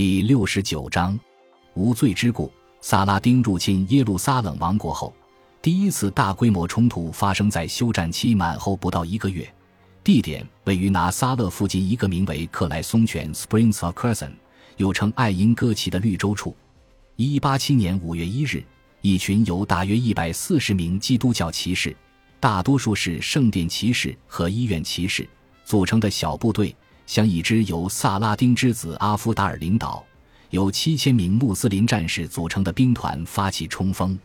第六十九章，无罪之故。萨拉丁入侵耶路撒冷王国后，第一次大规模冲突发生在休战期满后不到一个月，地点位于拿撒勒附近一个名为克莱松泉 （Springs of Crescent） 又称爱因戈奇的绿洲处。一八七年五月一日，一群由大约一百四十名基督教骑士，大多数是圣殿骑士和医院骑士组成的小部队。向一支由萨拉丁之子阿夫达尔领导、由七千名穆斯林战士组成的兵团发起冲锋，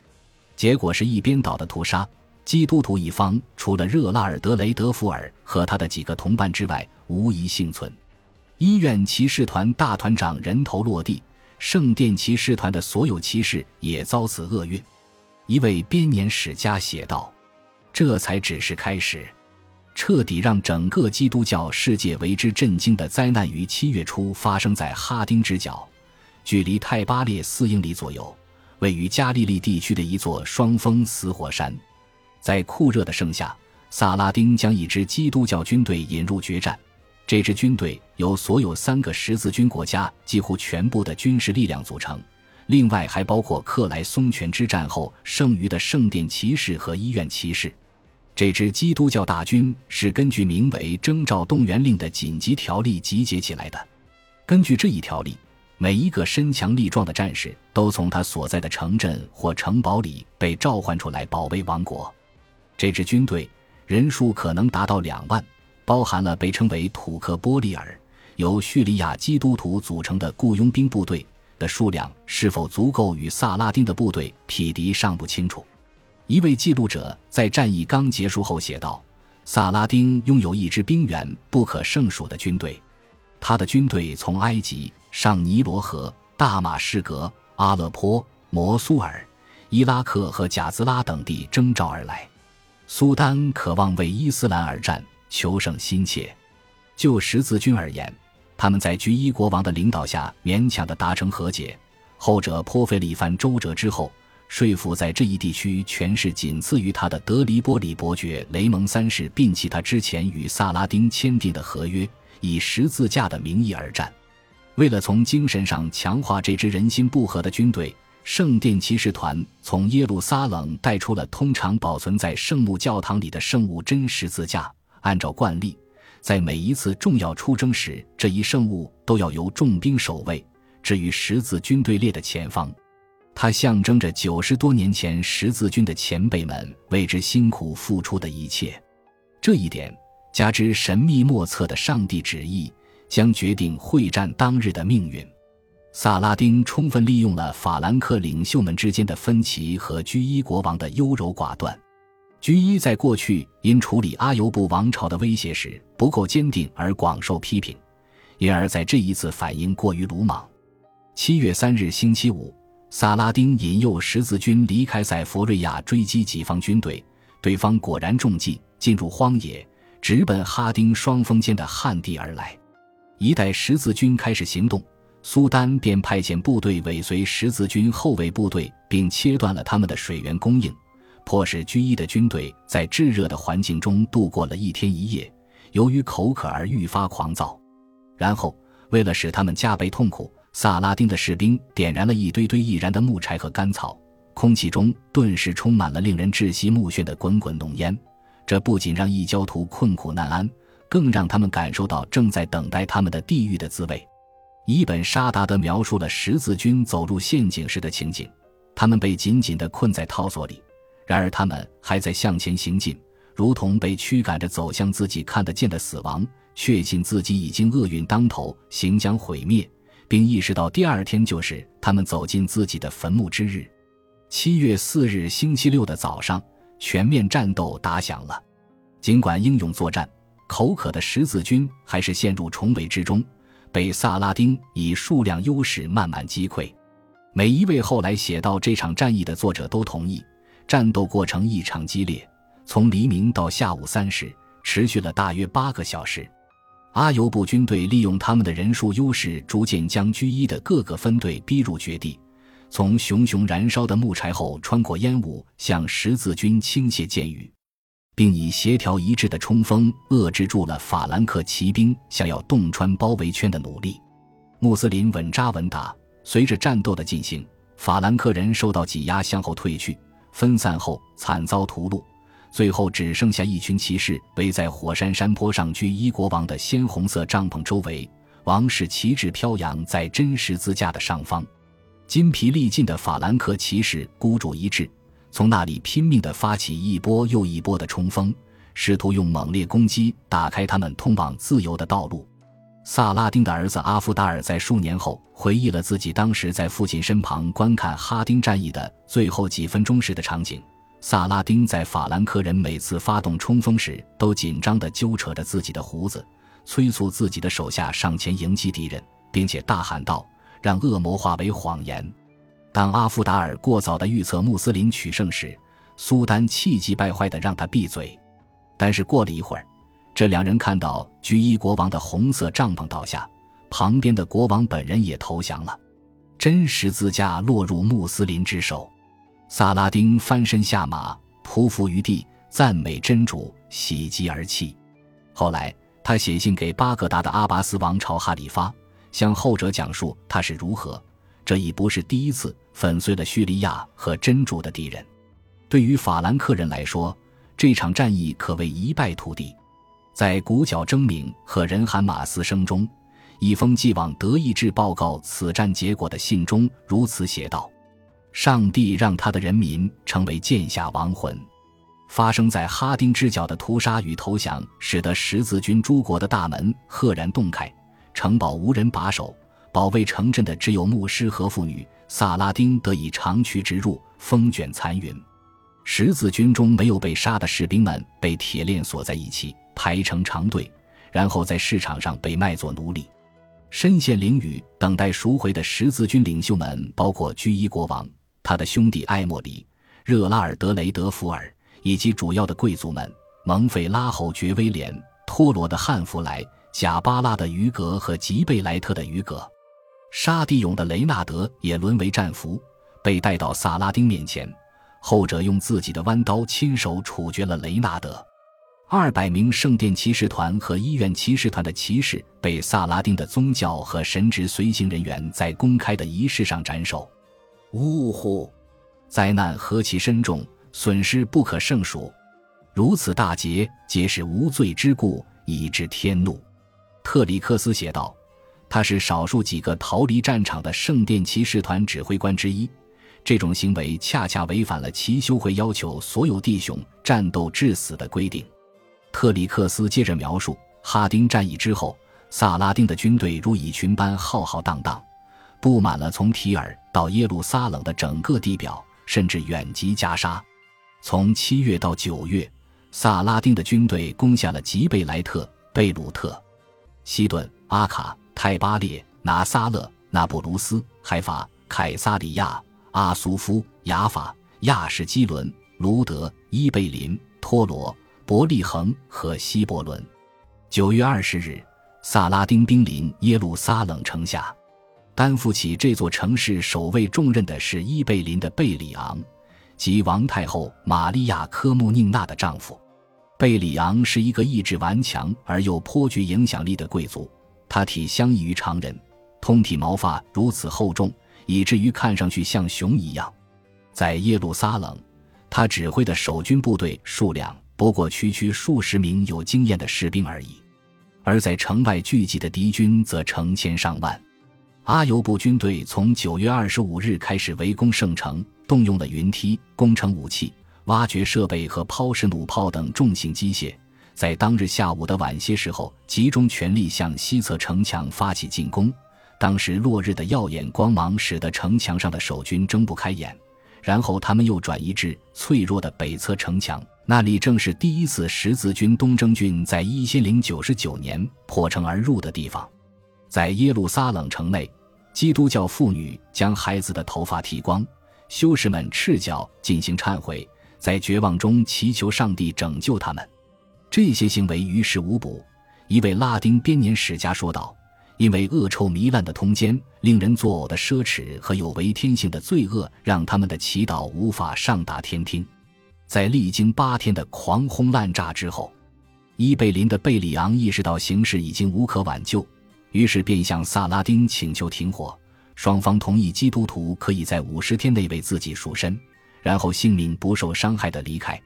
结果是一边倒的屠杀。基督徒一方除了热拉尔德雷德福尔和他的几个同伴之外，无一幸存。医院骑士团大团长人头落地，圣殿骑士团的所有骑士也遭此厄运。一位编年史家写道：“这才只是开始。”彻底让整个基督教世界为之震惊的灾难于七月初发生在哈丁之角，距离泰巴列四英里左右，位于加利利地区的一座双峰死火山。在酷热的盛夏，萨拉丁将一支基督教军队引入决战。这支军队由所有三个十字军国家几乎全部的军事力量组成，另外还包括克莱松泉之战后剩余的圣殿骑士和医院骑士。这支基督教大军是根据名为“征召动员令”的紧急条例集结起来的。根据这一条例，每一个身强力壮的战士都从他所在的城镇或城堡里被召唤出来保卫王国。这支军队人数可能达到两万，包含了被称为土克波利尔、由叙利亚基督徒组成的雇佣兵部队的数量是否足够与萨拉丁的部队匹敌尚不清楚。一位记录者在战役刚结束后写道：“萨拉丁拥有一支兵源不可胜数的军队，他的军队从埃及、上尼罗河、大马士革、阿勒颇、摩苏尔、伊拉克和贾兹拉等地征召而来。苏丹渴望为伊斯兰而战，求胜心切。就十字军而言，他们在居伊国王的领导下勉强的达成和解，后者颇费了一番周折之后。”说服在这一地区权势仅次于他的德黎波里伯爵雷蒙三世摒弃他之前与萨拉丁签订的合约，以十字架的名义而战。为了从精神上强化这支人心不和的军队，圣殿骑士团从耶路撒冷带出了通常保存在圣母教堂里的圣物真十字架。按照惯例，在每一次重要出征时，这一圣物都要由重兵守卫，置于十字军队列的前方。它象征着九十多年前十字军的前辈们为之辛苦付出的一切，这一点加之神秘莫测的上帝旨意，将决定会战当日的命运。萨拉丁充分利用了法兰克领袖们之间的分歧和居伊国王的优柔寡断。居伊在过去因处理阿尤布王朝的威胁时不够坚定而广受批评，因而在这一次反应过于鲁莽。七月三日星期五。萨拉丁引诱十字军离开塞弗瑞亚，追击己方军队。对方果然中计，进入荒野，直奔哈丁双峰间的旱地而来。一待十字军开始行动，苏丹便派遣部队尾随十字军后卫部队，并切断了他们的水源供应，迫使居伊的军队在炙热的环境中度过了一天一夜。由于口渴而愈发狂躁，然后为了使他们加倍痛苦。萨拉丁的士兵点燃了一堆堆易燃的木柴和干草，空气中顿时充满了令人窒息目眩的滚滚浓烟。这不仅让异教徒困苦难安，更让他们感受到正在等待他们的地狱的滋味。伊本·沙达德描述了十字军走入陷阱时的情景：他们被紧紧地困在套索里，然而他们还在向前行进，如同被驱赶着走向自己看得见的死亡，确信自己已经厄运当头，行将毁灭。并意识到第二天就是他们走进自己的坟墓之日。七月四日星期六的早上，全面战斗打响了。尽管英勇作战，口渴的十字军还是陷入重围之中，被萨拉丁以数量优势慢慢击溃。每一位后来写到这场战役的作者都同意，战斗过程异常激烈，从黎明到下午三时，持续了大约八个小时。阿尤布军队利用他们的人数优势，逐渐将居伊的各个分队逼入绝地，从熊熊燃烧的木柴后穿过烟雾，向十字军倾泻箭雨，并以协调一致的冲锋遏制住了法兰克骑兵想要洞穿包围圈的努力。穆斯林稳扎稳打。随着战斗的进行，法兰克人受到挤压，向后退去，分散后惨遭屠戮，最后只剩下一群骑士围在火山山坡上居伊国王的鲜红色帐篷周围，王室旗帜飘扬在真十字架的上方。筋疲力尽的法兰克骑士孤注一掷，从那里拼命地发起一波又一波的冲锋，试图用猛烈攻击打开他们通往自由的道路。萨拉丁的儿子阿夫达尔在数年后回忆了自己当时在父亲身旁观看哈丁战役的最后几分钟时的场景。萨拉丁在法兰克人每次发动冲锋时，都紧张地揪扯着自己的胡子，催促自己的手下上前迎击敌人，并且大喊道：“让恶魔化为谎言。”当阿夫达尔过早地预测穆斯林取胜时，苏丹气急败坏地让他闭嘴。但是过了一会儿。这两人看到居伊国王的红色帐篷倒下，旁边的国王本人也投降了，真十字架落入穆斯林之手。萨拉丁翻身下马，匍匐于地，赞美真主，喜极而泣。后来，他写信给巴格达的阿拔斯王朝哈里发，向后者讲述他是如何，这已不是第一次粉碎了叙利亚和真主的敌人。对于法兰克人来说，这场战役可谓一败涂地。在鼓角争鸣和人喊马嘶声中，一封寄往德意志报告此战结果的信中如此写道：“上帝让他的人民成为剑下亡魂。”发生在哈丁之角的屠杀与投降，使得十字军诸国的大门赫然洞开，城堡无人把守，保卫城镇的只有牧师和妇女。萨拉丁得以长驱直入，风卷残云。十字军中没有被杀的士兵们被铁链锁在一起。排成长队，然后在市场上被卖作奴隶。身陷囹圄、等待赎回的十字军领袖们，包括居伊国王、他的兄弟艾莫里、热拉尔德雷德福尔，以及主要的贵族们：蒙费拉侯爵威廉、托罗的汉弗莱、贾巴拉的于格和吉贝莱特的于格。沙地勇的雷纳德也沦为战俘，被带到萨拉丁面前，后者用自己的弯刀亲手处决了雷纳德。二百名圣殿骑士团和医院骑士团的骑士被萨拉丁的宗教和神职随行人员在公开的仪式上斩首。呜呼！灾难何其深重，损失不可胜数。如此大劫，皆是无罪之故，以致天怒。特里克斯写道：“他是少数几个逃离战场的圣殿骑士团指挥官之一。这种行为恰恰违反了骑修会要求所有弟兄战斗致死的规定。”特里克斯接着描述哈丁战役之后，萨拉丁的军队如蚁群般浩浩荡荡，布满了从提尔到耶路撒冷的整个地表，甚至远及加沙。从七月到九月，萨拉丁的军队攻下了吉贝莱特、贝鲁特、西顿、阿卡、泰巴列、拿撒勒、那布卢斯、海法、凯撒里亚、阿苏夫、雅法、亚什基伦、卢德、伊贝林、托罗。伯利恒和希伯伦。九月二十日，萨拉丁兵临耶路撒冷城下，担负起这座城市守卫重任的是伊贝林的贝里昂，即王太后玛利亚科穆宁娜的丈夫。贝里昂是一个意志顽强而又颇具影响力的贵族，他体相异于常人，通体毛发如此厚重，以至于看上去像熊一样。在耶路撒冷，他指挥的守军部队数量。不过区区数十名有经验的士兵而已，而在城外聚集的敌军则成千上万。阿尤布军队从九月二十五日开始围攻圣城，动用了云梯、工程武器、挖掘设备和抛石弩炮等重型机械，在当日下午的晚些时候，集中全力向西侧城墙发起进攻。当时落日的耀眼光芒使得城墙上的守军睁不开眼，然后他们又转移至脆弱的北侧城墙。那里正是第一次十字军东征军在一千零九十九年破城而入的地方。在耶路撒冷城内，基督教妇女将孩子的头发剃光，修士们赤脚进行忏悔，在绝望中祈求上帝拯救他们。这些行为于事无补。一位拉丁编年史家说道：“因为恶臭糜烂的通奸、令人作呕的奢侈和有违天性的罪恶，让他们的祈祷无法上达天听。”在历经八天的狂轰滥炸之后，伊贝林的贝里昂意识到形势已经无可挽救，于是便向萨拉丁请求停火，双方同意基督徒可以在五十天内为自己赎身，然后性命不受伤害的离开。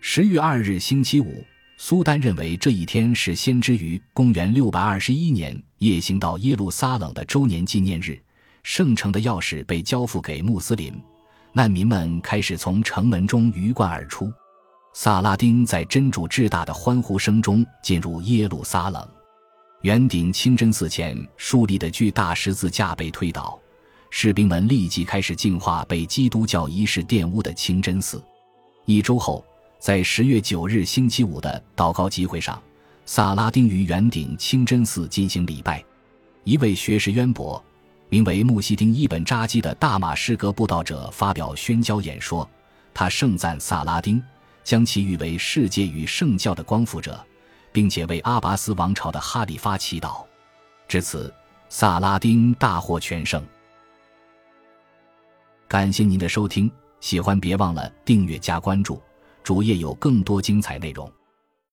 十月二日星期五，苏丹认为这一天是先知于公元六百二十一年夜行到耶路撒冷的周年纪念日，圣城的钥匙被交付给穆斯林，难民们开始从城门中鱼贯而出。萨拉丁在真主至大的欢呼声中进入耶路撒冷。圆顶清真寺前树立的巨大十字架被推倒，士兵们立即开始净化被基督教仪式玷污的清真寺。一周后，在十月九日星期五的祷告集会上，萨拉丁于圆顶清真寺进行礼拜。一位学识渊博、名为穆西丁·伊本·扎基的大马士革布道者发表宣教演说，他盛赞萨拉丁，将其誉为世界与圣教的光复者。并且为阿拔斯王朝的哈里发祈祷，至此，萨拉丁大获全胜。感谢您的收听，喜欢别忘了订阅加关注，主页有更多精彩内容。